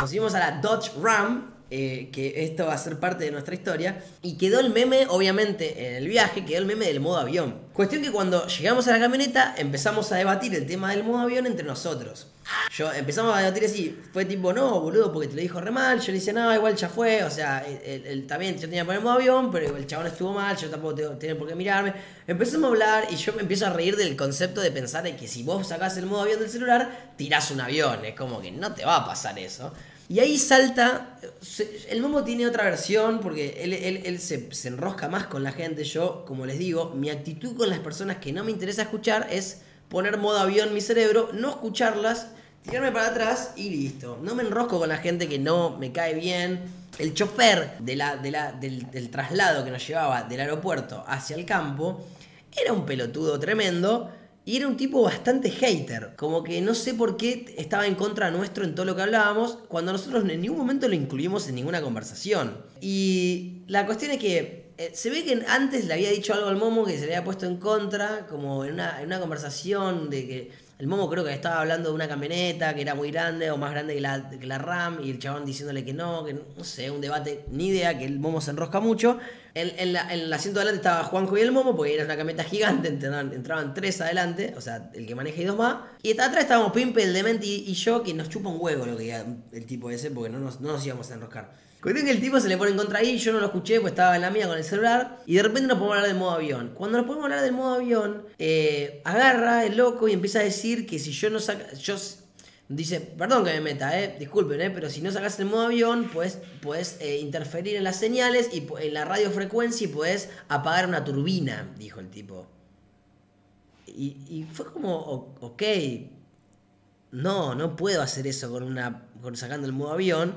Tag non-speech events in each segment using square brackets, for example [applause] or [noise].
Nos subimos a la Dodge Ram, eh, que esto va a ser parte de nuestra historia. Y quedó el meme, obviamente, en el viaje, quedó el meme del modo avión. Cuestión que cuando llegamos a la camioneta empezamos a debatir el tema del modo avión entre nosotros. Yo empezamos a debatir así, fue tipo, no, boludo, porque te lo dijo re mal. Yo le dije, no, igual ya fue. O sea, el, el- también yo tenía que poner modo avión, pero el chabón estuvo mal, yo tampoco tenía por qué mirarme. Empezamos a hablar y yo me empiezo a reír del concepto de pensar en que si vos sacás el modo avión del celular, tirás un avión. Es como que no te va a pasar eso. Y ahí salta. El Momo tiene otra versión porque él, él- él se, se enrosca más con la gente. Yo, como les digo, mi actitud con las personas que no me interesa escuchar es poner modo avión en mi cerebro, no escucharlas, tirarme para atrás y listo. No me enrosco con la gente que no me cae bien. El chofer de la, de la- del, del traslado que nos llevaba del aeropuerto hacia el campo era un pelotudo tremendo. Y era un tipo bastante hater, como que no sé por qué estaba en contra nuestro en todo lo que hablábamos, cuando nosotros en ningún momento lo incluimos en ninguna conversación. Y la cuestión es que eh, se ve que antes le había dicho algo al Momo que se le había puesto en contra, como en una, en una conversación de que el Momo creo que estaba hablando de una camioneta que era muy grande o más grande que la, que la RAM y el chabón diciéndole que no, que no sé, un debate, ni idea, que el Momo se enrosca mucho. En, la- el asiento de adelante estaba Juanjo y el Momo, porque era una camioneta gigante, entraban, entraban tres adelante, o sea, el que maneja y dos más. Y atrás estábamos Pimpe, el Demente y, y yo, que nos chupa un huevo lo que el tipo ese, porque no nos, no nos íbamos a enroscar. Cuestión que el tipo se le pone en contra ahí, yo no lo escuché, pues estaba en la mía con el celular, y de repente nos podemos hablar del modo avión. Cuando nos podemos hablar del modo avión, eh, agarra el loco y empieza a decir que si yo no saca. Yo, Dice, perdón que me meta, eh, disculpen, eh, pero si no sacas el modo avión, pues puedes eh, interferir en las señales y en la radiofrecuencia y puedes apagar una turbina, dijo el tipo. Y, fue como, ok, no, no puedo hacer eso con una con sacando el modo avión.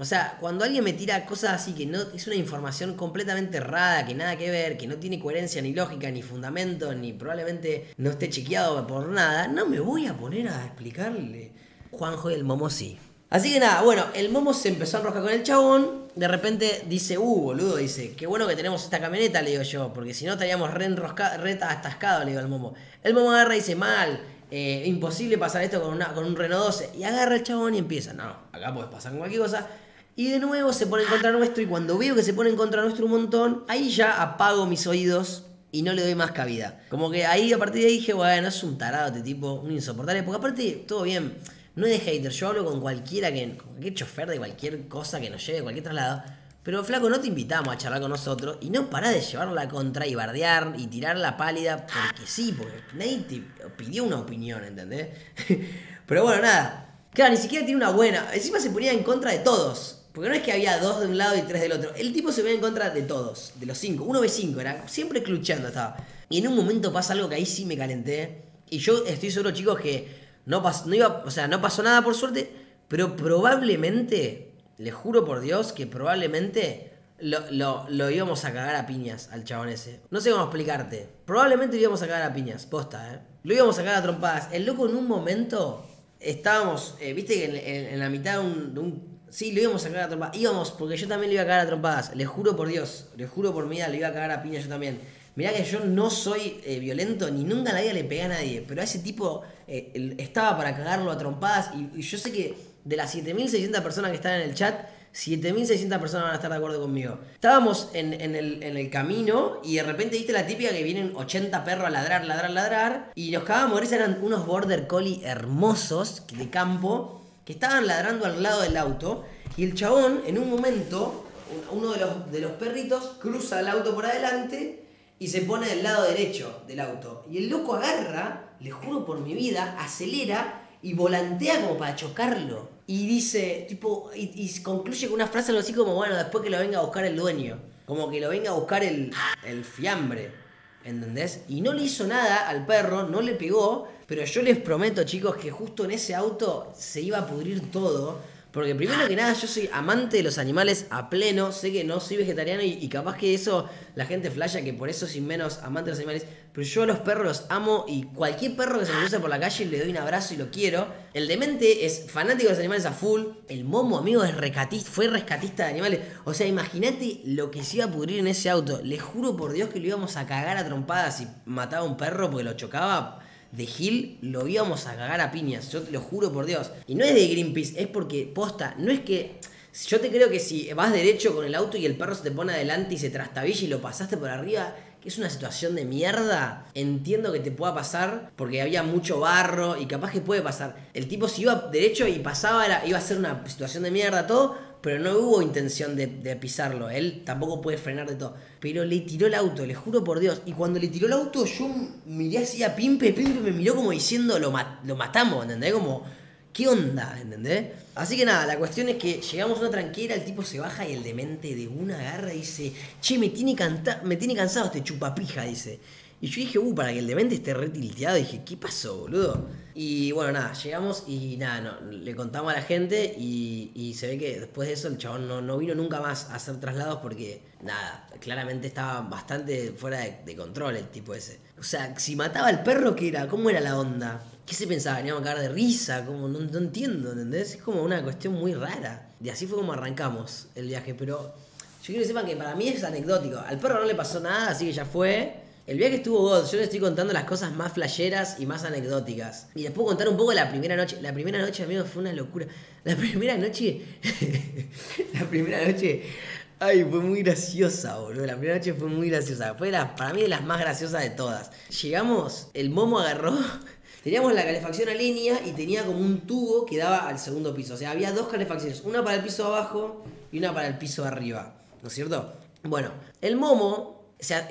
O sea, cuando alguien me tira cosas así que no es una información completamente errada, que nada que ver, que no tiene coherencia ni lógica ni fundamento, ni probablemente no esté chequeado por nada, no me voy a poner a explicarle. Juanjo y el Momo sí. Así que nada, bueno, el Momo se empezó a enroscar con el chabón. De repente dice, uh, boludo, dice, qué bueno que tenemos esta camioneta, le digo yo, porque si no estaríamos re, re atascados, le digo al Momo. El Momo agarra y dice, mal, eh, imposible pasar esto con, una, con un Renault 12. Y agarra el chabón y empieza, no, acá puedes pasar con cualquier cosa. Y de nuevo se pone en contra nuestro y cuando veo que se pone en contra nuestro un montón, ahí ya apago mis oídos y no le doy más cabida. Como que ahí a partir de ahí dije, bueno, es un tarado este tipo, un insoportable. Porque aparte, todo bien, no es de hater, yo hablo con cualquiera que, con cualquier chofer de cualquier cosa que nos lleve, cualquier traslado. Pero flaco, no te invitamos a charlar con nosotros y no pará de llevar la contra y bardear y tirar la pálida porque sí, porque nadie te pidió una opinión, ¿entendés? [laughs] Pero bueno, nada. Claro, ni siquiera tiene una buena. Encima se ponía en contra de todos. Porque no es que había dos de un lado y tres del otro. El tipo se ponía en contra de todos, de los cinco. Uno ve cinco, era siempre cluchando estaba. Y en un momento pasa algo que ahí sí me calenté. Y yo estoy seguro, chicos, que no, pas- no iba, o sea, no pasó nada por suerte. Pero probablemente, les juro por Dios, que probablemente lo, lo- lo íbamos a cagar a piñas al chabón ese. No sé cómo explicarte. Probablemente lo íbamos a cagar a piñas, posta, ¿eh? Lo íbamos a cagar a trompadas. El loco en un momento estábamos, eh, viste que en, la mitad de un- Sí, lo íbamos a cagar a trompadas. Íbamos, porque yo también le iba a cagar a trompadas. Les juro por Dios, les juro por mi vida, le iba a cagar a piña yo también. Mirá que yo no soy eh, violento, ni nunca en la vida le pegué a nadie. Pero a ese tipo eh, estaba para cagarlo a trompadas. Y, y yo sé que de las 7.600 personas que están en el chat, 7.600 personas van a estar de acuerdo conmigo. Estábamos en, el, camino y de repente viste la típica que vienen 80 perros a ladrar, ladrar, ladrar. Y nos cagábamos eran unos border collie hermosos de campo estaban ladrando al lado del auto. Y el chabón, en un momento, uno de los, de los perritos cruza el auto por adelante y se pone del lado derecho del auto. Y el loco agarra, le juro por mi vida, acelera y volantea como para chocarlo. Y dice, tipo, y, y concluye con una frase algo así como, bueno, después que lo venga a buscar el dueño. Como que lo venga a buscar el, el fiambre. ¿Entendés? Y no le hizo nada al perro, no le pegó, pero yo les prometo, chicos, que justo en ese auto se iba a pudrir todo. Porque primero que nada, yo soy amante de los animales a pleno, sé que no soy vegetariano y, capaz que eso la gente flasha que por eso soy menos amante de los animales. Pero yo a los perros los amo y cualquier perro que se me cruce por la calle le doy un abrazo y lo quiero. El demente es fanático de los animales a full. El momo, amigo, es rescatista, fue rescatista de animales. O sea, imagínate lo que se iba a pudrir en ese auto. Les juro por Dios que lo íbamos a cagar a trompadas si mataba a un perro porque lo chocaba. De Gil lo íbamos a cagar a piñas, yo te lo juro por Dios. Y no es de Greenpeace, es porque, posta, no es que... Yo te creo que si vas derecho con el auto y el perro se te pone adelante y se trastabilla y lo pasaste por arriba, que es una situación de mierda, entiendo que te pueda pasar porque había mucho barro y capaz que puede pasar. El tipo si iba derecho y pasaba iba a ser una situación de mierda todo, pero no hubo intención de, pisarlo. Él tampoco puede frenar de todo. Pero le tiró el auto, le juro por Dios. Y cuando le tiró el auto yo miré así a Pimpe, Pimpe me miró como diciendo lo, lo matamos, ¿entendés? Como ¿Qué onda? ¿Entendés? Así que nada, la cuestión es que llegamos a una tranquera, el tipo se baja y el demente de una agarra y dice, che, me tiene, me tiene cansado este chupapija, dice. Y yo dije, uh, para que el demente esté retilteado, dije, ¿qué pasó, boludo? Y bueno, nada, llegamos y nada, no, le contamos a la gente y, se ve que después de eso el chabón no, vino nunca más a hacer traslados porque, nada, claramente estaba bastante fuera de, control el tipo ese. O sea, si mataba al perro, ¿qué era? ¿Cómo era la onda? ¿Qué se pensaba? ¿Veníamos a cagar de risa? Como, no, entiendo, ¿entendés? Es como una cuestión muy rara. Y así fue como arrancamos el viaje. Pero yo quiero que sepan que para mí es anecdótico. Al perro no le pasó nada, así que ya fue. El viaje estuvo God. Yo les estoy contando las cosas más flasheras y más anecdóticas. Y les puedo contar un poco la primera noche. La primera noche, amigos, fue una locura. La primera noche. [laughs] la primera noche. Ay, fue muy graciosa, boludo. La primera noche fue muy graciosa. Fue para mí de las más graciosas de todas. Llegamos, el momo agarró. [laughs] Teníamos la calefacción a línea y tenía como un tubo que daba al segundo piso. O sea, había dos calefacciones, una para el piso abajo y una para el piso arriba. ¿No es cierto? Bueno, el momo,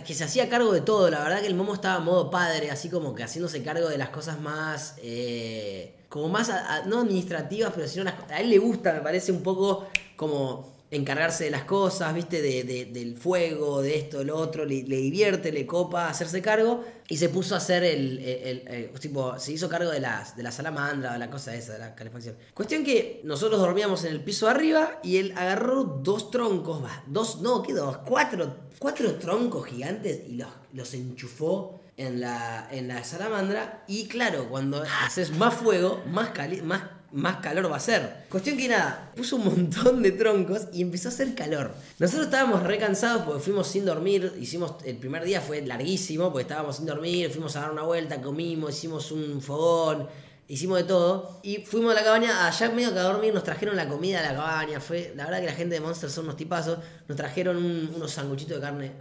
que se hacía cargo de todo, la verdad que el momo estaba modo padre, así como que haciéndose cargo de las cosas más... Eh, como más, no administrativas, pero sino a él le gusta, me parece un poco como encargarse de las cosas, ¿viste? De, del fuego, de esto, lo otro, le, divierte, le copa hacerse cargo y se puso a hacer el, tipo, se hizo cargo de, las, de la salamandra, de la cosa esa, de la calefacción. Cuestión que nosotros dormíamos en el piso de arriba y él agarró dos troncos, dos, no, ¿qué dos? Cuatro, cuatro troncos gigantes y los, los enchufó en la, en la salamandra y claro, cuando haces más fuego, más, cali más más calor va a ser. Cuestión que nada, puso un montón de troncos y empezó a hacer calor. Nosotros estábamos re cansados porque fuimos sin dormir, hicimos, el primer día fue larguísimo porque estábamos sin dormir, fuimos a dar una vuelta, comimos, hicimos un fogón, hicimos de todo. Y fuimos a la cabaña, allá medio que a dormir, nos trajeron la comida a la cabaña. Fue, la verdad que la gente de Monster son unos tipazos. Nos trajeron unos sanguchitos de carne.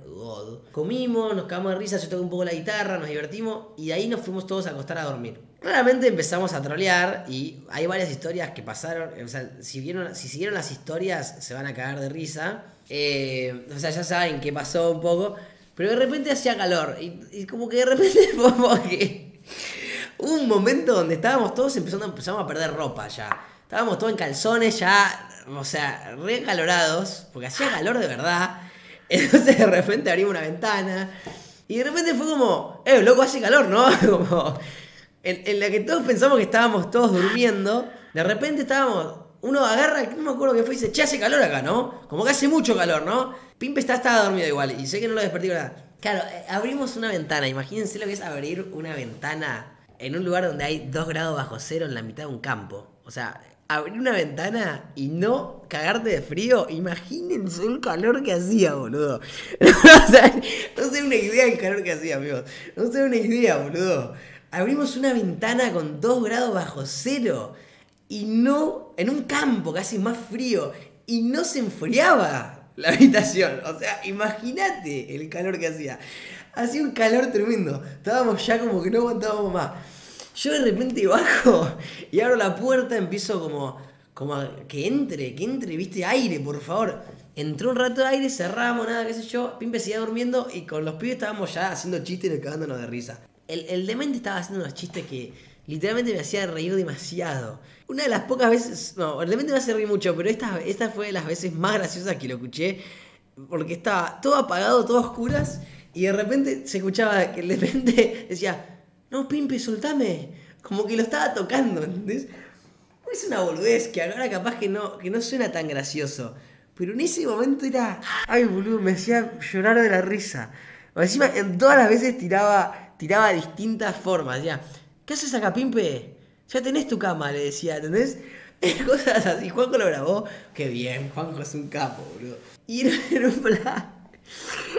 Comimos, nos cagamos de risa, yo toqué un poco la guitarra, nos divertimos y de ahí nos fuimos todos a acostar a dormir. Claramente empezamos a trolear y hay varias historias que pasaron. O sea, si, vieron, si siguieron las historias se van a cagar de risa. Eh, o sea, ya saben qué pasó un poco. Pero de repente hacía calor. Y, como que de repente [laughs] como que... Hubo un momento donde estábamos todos empezando empezamos a perder ropa ya. Estábamos todos en calzones ya, o sea, recalorados, porque hacía calor de verdad. [laughs] Entonces de repente abrimos una ventana y de repente fue como, eh, loco, hace calor, ¿no? [laughs] Como, en, la que todos pensamos que estábamos todos durmiendo, de repente estábamos, uno agarra, no me acuerdo qué fue, y dice, che, hace calor acá, ¿no? Como que hace mucho calor, ¿no? Pimpe está, estaba dormido igual, y sé que no lo desperté nada. Claro, eh, abrimos una ventana, imagínense lo que es abrir una ventana en un lugar donde hay 2 grados bajo cero en la mitad de un campo. O sea, abrir una ventana y no cagarte de frío, imagínense el calor que hacía, boludo. [laughs] o sea, no sé una idea del calor que hacía, amigos. No sé una idea, boludo abrimos una ventana con 2 grados bajo cero y no, en un campo casi más frío, y no se enfriaba la habitación. O sea, imagínate el calor que hacía. Hacía un calor tremendo. Estábamos ya como que no aguantábamos más. Yo de repente bajo y abro la puerta, empiezo como, como que entre, que entre, viste, aire, por favor. Entró un rato de aire, cerramos, nada, qué sé yo. Pimpe seguía durmiendo y con los pibes estábamos ya haciendo chistes y cagándonos de risa el, el demente estaba haciendo unos chistes que literalmente me hacía reír demasiado. Una de las pocas veces, no, el demente me hace reír mucho, pero esta, esta fue de las veces más graciosas que lo escuché, porque estaba todo apagado, todo oscuras, y de repente se escuchaba que el demente [laughs] decía, no, Pimpe, soltame, como que lo estaba tocando, ¿entendés? Es una boludez que ahora capaz que no, que no suena tan gracioso. Pero en ese momento era. Ay, boludo, me hacía llorar de la risa. Encima, en todas las veces tiraba tiraba distintas formas. Ya, ¿qué haces acá, Pimpe? Ya tenés tu cama, le decía, ¿entendés? [laughs] Cosas así. Juanjo lo grabó. Qué bien, Juanjo es un capo, boludo. Y era un plan.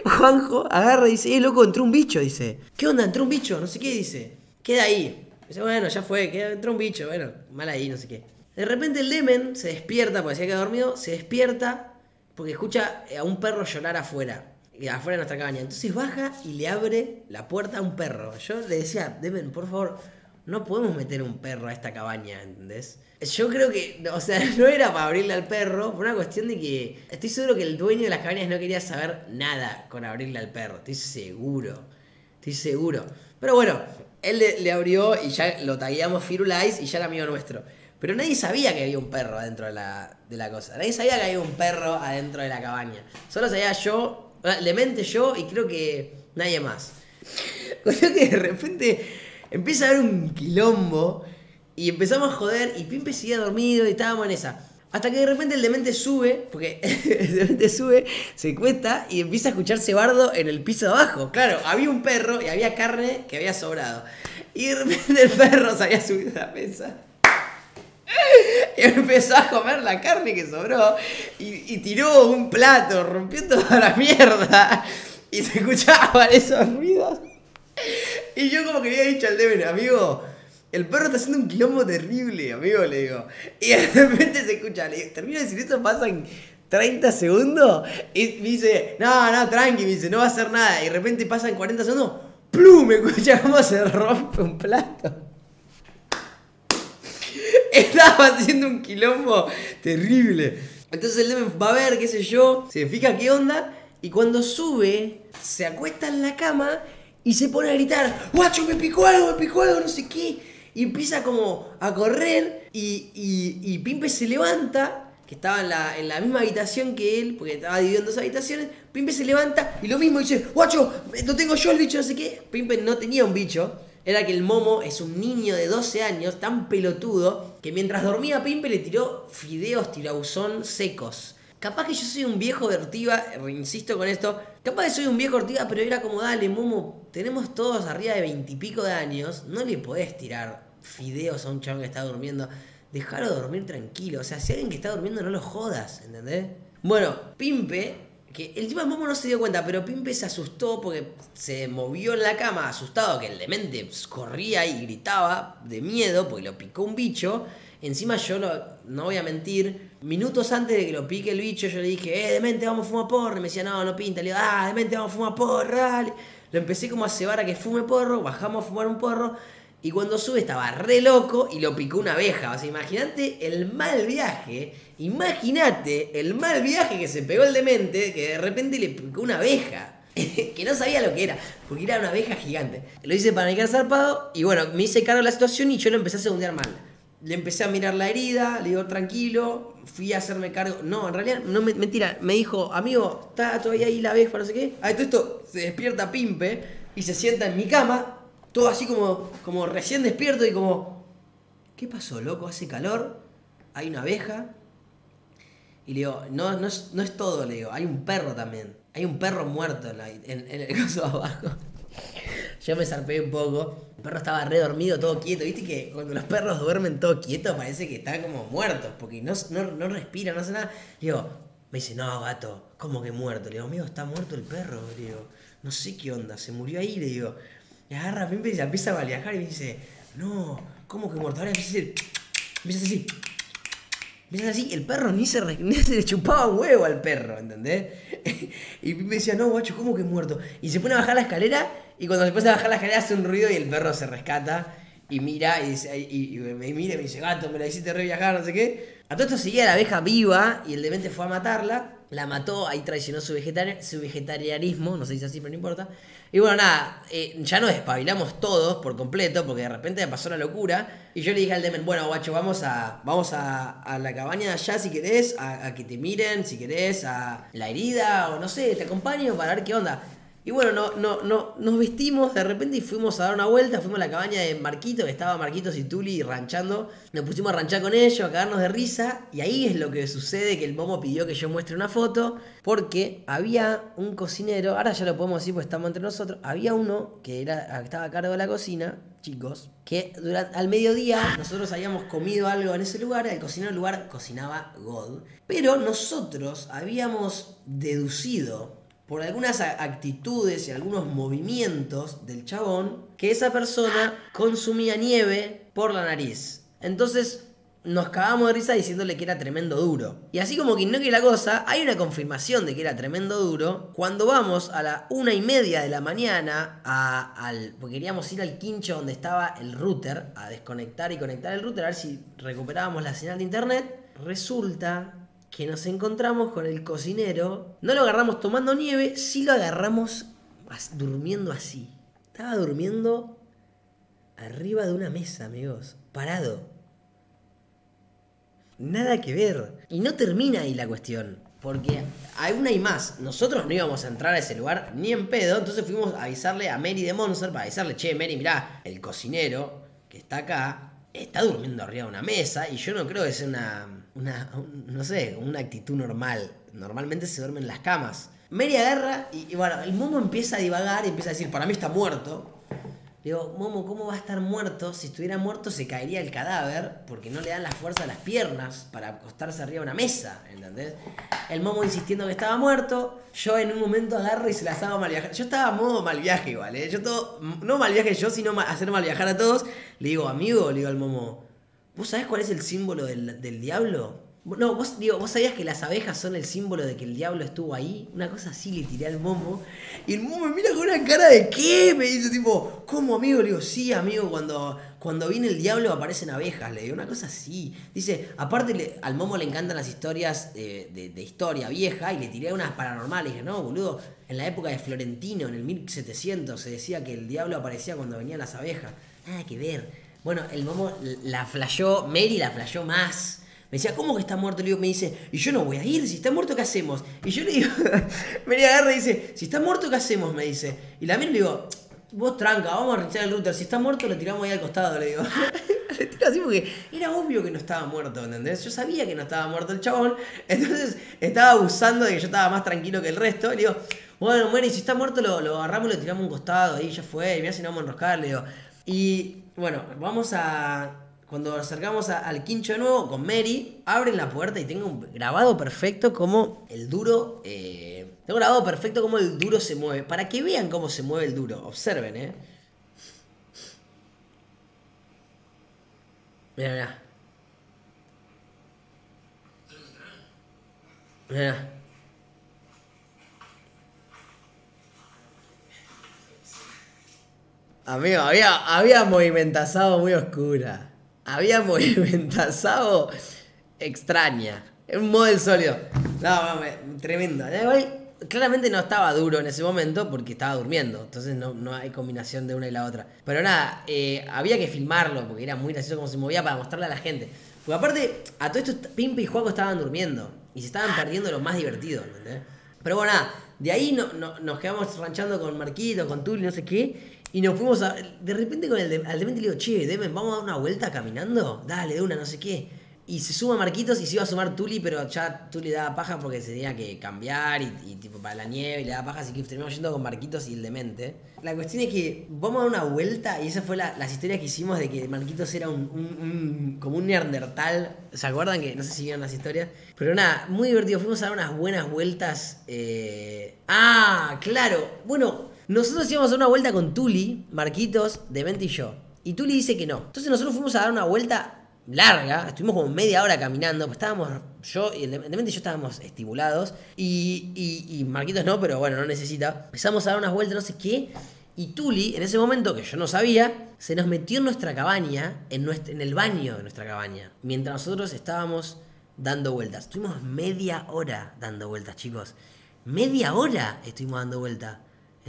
Juanjo agarra y dice, eh, loco, entró un bicho, dice. ¿Qué onda? Entró un bicho, no sé qué dice. queda ahí. Dice, bueno, ya fue, queda, entró un bicho, bueno, mal ahí, no sé qué. De repente el Demen se despierta, porque se había quedado dormido, se despierta porque escucha a un perro llorar afuera, afuera de nuestra cabaña. Entonces baja y le abre la puerta a un perro. Yo le decía, Demen, por favor, no podemos meter un perro a esta cabaña, ¿entendés? Yo creo que, o sea, [laughs] no era para abrirle al perro, fue una cuestión de que estoy seguro que el dueño de las cabañas no quería saber nada con abrirle al perro, estoy seguro, estoy seguro. Pero bueno, él le, abrió y ya lo tagueamos Firulais y ya era amigo nuestro. Pero nadie sabía que había un perro adentro de la, de la cosa. Nadie sabía que había un perro adentro de la cabaña. Solo sabía yo, Lemente yo y creo que nadie más. [laughs] Cuestión que de repente empieza a haber un quilombo y empezamos a joder y Pimpe seguía dormido y estábamos en esa. Hasta que de repente el demente sube, porque [laughs] el demente sube, se cuesta y empieza a escucharse bardo en el piso de abajo. Claro, había un perro y había carne que había sobrado. Y de repente el perro se había subido a la mesa. Y [laughs] empezó a comer la carne que sobró y, tiró un plato, rompió toda la mierda. Y se escuchaban esos ruidos. Y yo como que había dicho al Demen, amigo, el perro está haciendo un quilombo terrible, amigo, le digo. Y de repente se escucha, le termino de decir esto, pasan 30 segundos. Y me dice, no, no, tranqui, me dice, no va a hacer nada. Y de repente pasan 40 segundos, ¡plum! Me escucha cómo se rompe un plato. [laughs] Estaba haciendo un quilombo terrible. Entonces el Demen va a ver, qué sé yo, se fija qué onda. Y cuando sube, se acuesta en la cama y se pone a gritar, guacho, me picó algo, me picó algo, no sé qué. Y empieza como a correr y, y, Pimpe se levanta, que estaba en la, en misma habitación que él, porque estaba dividiendo dos habitaciones. Pimpe se levanta y lo mismo dice, guacho, lo tengo yo el bicho, no sé qué. Pimpe no tenía un bicho. Era que el Momo es un niño de 12 años, tan pelotudo, que mientras dormía Pimpe le tiró fideos tirabuzón secos. Capaz que yo soy un viejo de insisto con esto, capaz que soy un viejo Ortiva, pero era como, dale, Momo, tenemos todos arriba de veintipico de años, no le podés tirar fideos a un chabón que está durmiendo. Dejarlo dormir tranquilo, o sea, si alguien que está durmiendo no lo jodas, ¿entendés? Bueno, Pimpe, que el tipo Momo no se dio cuenta, pero Pimpe se asustó porque se movió en la cama, asustado, que el demente corría y gritaba de miedo porque lo picó un bicho. Encima yo no voy a mentir, minutos antes de que lo pique el bicho yo le dije, eh, demente, vamos a fumar porro. Y me decía, no, no pinta. Le digo, ah, demente, vamos a fumar porro, dale. Lo empecé como a cebar a que fume porro, bajamos a fumar un porro. Y cuando sube estaba re loco y lo picó una abeja. O sea, imagínate el mal viaje. Imagínate el mal viaje que se pegó el demente, que de repente le picó una abeja. [laughs] que no sabía lo que era, porque era una abeja gigante. Lo hice para quedar zarpado y bueno, me hice cargo de la situación y yo lo empecé a segundear mal le empecé a mirar la herida, le digo tranquilo, fui a hacerme cargo. No, en realidad, no mentira, me dijo, amigo, está todavía ahí la abeja, no sé qué. A esto, esto se despierta Pimpe y se sienta en mi cama, todo así como, como recién despierto y como, ¿qué pasó, loco? Hace calor, hay una abeja. Y le digo, no, no, es, no es todo, le digo, hay un perro también. Hay un perro muerto en, en el coso abajo. [laughs] Yo me zarpé un poco. El perro estaba re dormido, todo quieto. ¿Viste que cuando los perros duermen todo quietos parece que están como muertos? Porque no, no, no respira, no hace nada. Le digo, me dice, no, gato, ¿cómo que muerto? Le digo, amigo, está muerto el perro. Le digo, no sé qué onda, se murió ahí. Le digo, y agarra, y empieza a viajar y me dice, no, ¿cómo que muerto? Ahora empieza a decir, empieza a decir, empieza así, el perro ni se, ni se le chupaba huevo al perro, ¿entendés? [laughs] y me decía, no, guacho, ¿cómo que muerto? Y se pone a bajar la escalera y cuando se pone a bajar la escalera hace un ruido y el perro se rescata y mira y, dice, y, me mira y me dice, gato, me la hiciste re viajar, no sé qué. A todo esto seguía la abeja viva y el demente fue a matarla. La mató, ahí traicionó su, su vegetarianismo, no se dice así, pero no importa. Y bueno, nada, eh, ya nos despabilamos todos por completo, porque de repente me pasó la locura. Y yo le dije al Demen, bueno, guacho, vamos a, vamos a, a la cabaña de allá si querés, a, a, que te miren, si querés, a la herida, o no sé, te acompaño para ver qué onda. Y bueno, no, no, no, nos vestimos de repente y fuimos a dar una vuelta, fuimos a la cabaña de Marquito, que estaba Marquitos y Tuli ranchando. Nos pusimos a ranchar con ellos, a cagarnos de risa. Y ahí es lo que sucede, que el Momo pidió que yo muestre una foto, porque había un cocinero, ahora ya lo podemos decir porque estamos entre nosotros, había uno que era, estaba a cargo de la cocina, chicos, que al mediodía nosotros habíamos comido algo en ese lugar, el cocinero del lugar cocinaba God, pero nosotros habíamos deducido por algunas actitudes y algunos movimientos del chabón que esa persona consumía nieve por la nariz. Entonces nos cagamos de risa diciéndole que era tremendo duro. Y así como que no que la cosa, hay una confirmación de que era tremendo duro cuando vamos a la una y media de la mañana a, al. Porque queríamos ir al quincho donde estaba el router, a desconectar y conectar el router, a ver si recuperábamos la señal de internet. Resulta que nos encontramos con el cocinero. No lo agarramos tomando nieve, sí lo agarramos durmiendo así. Estaba durmiendo arriba de una mesa, amigos. Parado. Nada que ver. Y no termina ahí la cuestión. Porque hay una y más. Nosotros no íbamos a entrar a ese lugar ni en pedo. Entonces fuimos a avisarle a Mary de Monster para avisarle, che, Mary, mirá, el cocinero que está acá está durmiendo arriba de una mesa. Y yo no creo que sea una, una no sé, una actitud normal. Normalmente se duermen en las camas. Mary agarra y, bueno, el momo empieza a divagar y empieza a decir, para mí está muerto. Digo, Momo, ¿cómo va a estar muerto? Si estuviera muerto se caería el cadáver porque no le dan la fuerza a las piernas para acostarse arriba de una mesa, ¿entendés? El Momo insistiendo que estaba muerto, yo en un momento agarro y se las hago mal viajar. Yo estaba modo mal viaje igual, ¿eh? Yo todo, no mal viaje yo, sino hacer mal viajar a todos. Le digo, amigo, le digo al Momo, ¿vos sabés cuál es el símbolo del, diablo? No, vos, digo, vos sabías que las abejas son el símbolo de que el diablo estuvo ahí. Una cosa así le tiré al momo. Y el momo me mira con una cara de ¿qué? Me dice tipo, ¿cómo amigo? Le digo, sí, amigo, cuando, cuando viene el diablo aparecen abejas. Le digo, una cosa así. Dice, aparte al momo le encantan las historias de, historia vieja. Y le tiré unas paranormales. dije, no, boludo, en la época de Florentino, en el 1700, se decía que el diablo aparecía cuando venían las abejas. Nada que ver. Bueno, el momo la flayó, Mary la flayó más. Me decía, ¿cómo que está muerto? Le digo, me dice, y yo no voy a ir, si está muerto, ¿qué hacemos? Y yo le digo, [laughs] me agarra y dice, si está muerto, ¿qué hacemos? Me dice. Y la miro le digo, vos tranca, vamos a rechazar el router, si está muerto lo tiramos ahí al costado, le digo. [laughs] le tiro así porque era obvio que no estaba muerto, ¿entendés? Yo sabía que no estaba muerto el chabón, [laughs] entonces estaba abusando de que yo estaba más tranquilo que el resto. Le digo, bueno, bueno, y si está muerto lo, lo agarramos y lo tiramos a un costado, ahí ya fue, y mira si no vamos a enroscar, le digo. Y bueno, vamos a cuando acercamos al quincho de nuevo con Mary, abren la puerta y tengo un grabado perfecto como el duro. Eh, tengo grabado perfecto como el duro se mueve. Para que vean cómo se mueve el duro. Observen, eh. Mira, mira. Mira. Amigo, había, había movimentazado muy oscura había [laughs] movimentazado extraña. Un model sólido. No, tremendo. claramente no estaba duro en ese momento porque estaba durmiendo. Entonces no, hay combinación de una y la otra. Pero nada, eh, había que filmarlo porque era muy gracioso cómo se movía para mostrarle a la gente. Porque aparte, a todo esto, Pimpa y Juaco estaban durmiendo. Y se estaban perdiendo lo más divertido. Pero bueno, nada, de ahí no, nos quedamos ranchando con Marquito, con Tuli, no sé qué. Y nos fuimos a. De repente con el al demente le digo, che, Demen, ¿vamos a dar una vuelta caminando? Dale, de una, no sé qué. Y se suma Marquitos y se iba a sumar Tuli, pero ya Tuli daba paja porque se tenía que cambiar y, tipo para la nieve y le daba paja, así que terminamos yendo con Marquitos y el demente. La cuestión es que vamos a dar una vuelta y esa fue la, las historias que hicimos de que Marquitos era un, como un neandertal. ¿Se acuerdan que no sé si vieron las historias? Pero nada, muy divertido. Fuimos a dar unas buenas vueltas. Eh... Ah, claro. Bueno, nosotros íbamos a dar una vuelta con Tuli, Marquitos, Demente y yo. Y Tuli dice que no. Entonces nosotros fuimos a dar una vuelta larga, estuvimos como media hora caminando, pues estábamos, yo y el Demente y yo estábamos estimulados, y, Marquitos no, pero bueno, no necesita. Empezamos a dar unas vueltas, no sé qué, y Tuli, en ese momento que yo no sabía, se nos metió en nuestra cabaña, en el baño de nuestra cabaña, mientras nosotros estábamos dando vueltas. Estuvimos media hora dando vueltas, chicos. Media hora estuvimos dando vueltas.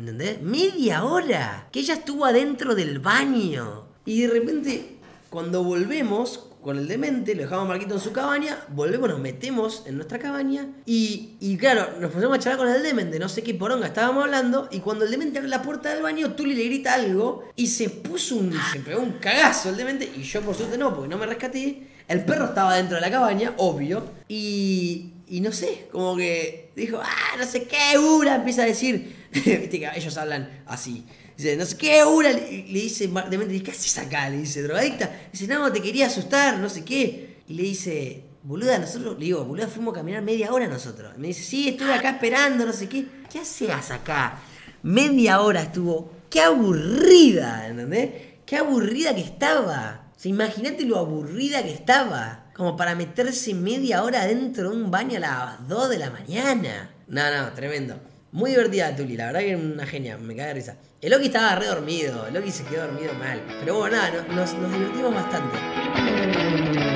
¿Entendés? Media hora. Que ella estuvo adentro del baño. Y de repente, cuando volvemos con el demente, lo dejamos Marquito en su cabaña, volvemos, nos metemos en nuestra cabaña y, claro, nos ponemos a charlar con el demente, no sé qué poronga estábamos hablando, y cuando el demente abre la puerta del baño, Tuli le grita algo y se puso un, se pegó un cagazo el demente, y yo por suerte no, porque no me rescaté. El perro estaba dentro de la cabaña, obvio, y, y no sé, como que dijo, ah, no sé qué, Ura, empieza a decir, [laughs] viste que ellos hablan así. Dice, no sé qué, Ura, le, dice, de mente, ¿qué haces acá? Le dice, drogadicta. Dice, no, te quería asustar, no sé qué. Y le dice, Boluda, nosotros, le digo, boluda, fuimos a caminar media hora nosotros. Me dice, sí, estuve acá esperando, no sé qué. ¿Qué hacías acá? Media hora estuvo. Qué aburrida, ¿entendés? Qué aburrida que estaba. O imagínate lo aburrida que estaba. Como para meterse media hora dentro de un baño a las 2 de la mañana. No, no, tremendo. Muy divertida Tuli, la verdad que es una genia, me cae de risa. El Loki estaba re dormido, el Loki se quedó dormido mal. Pero bueno, nada, nos, nos divertimos bastante.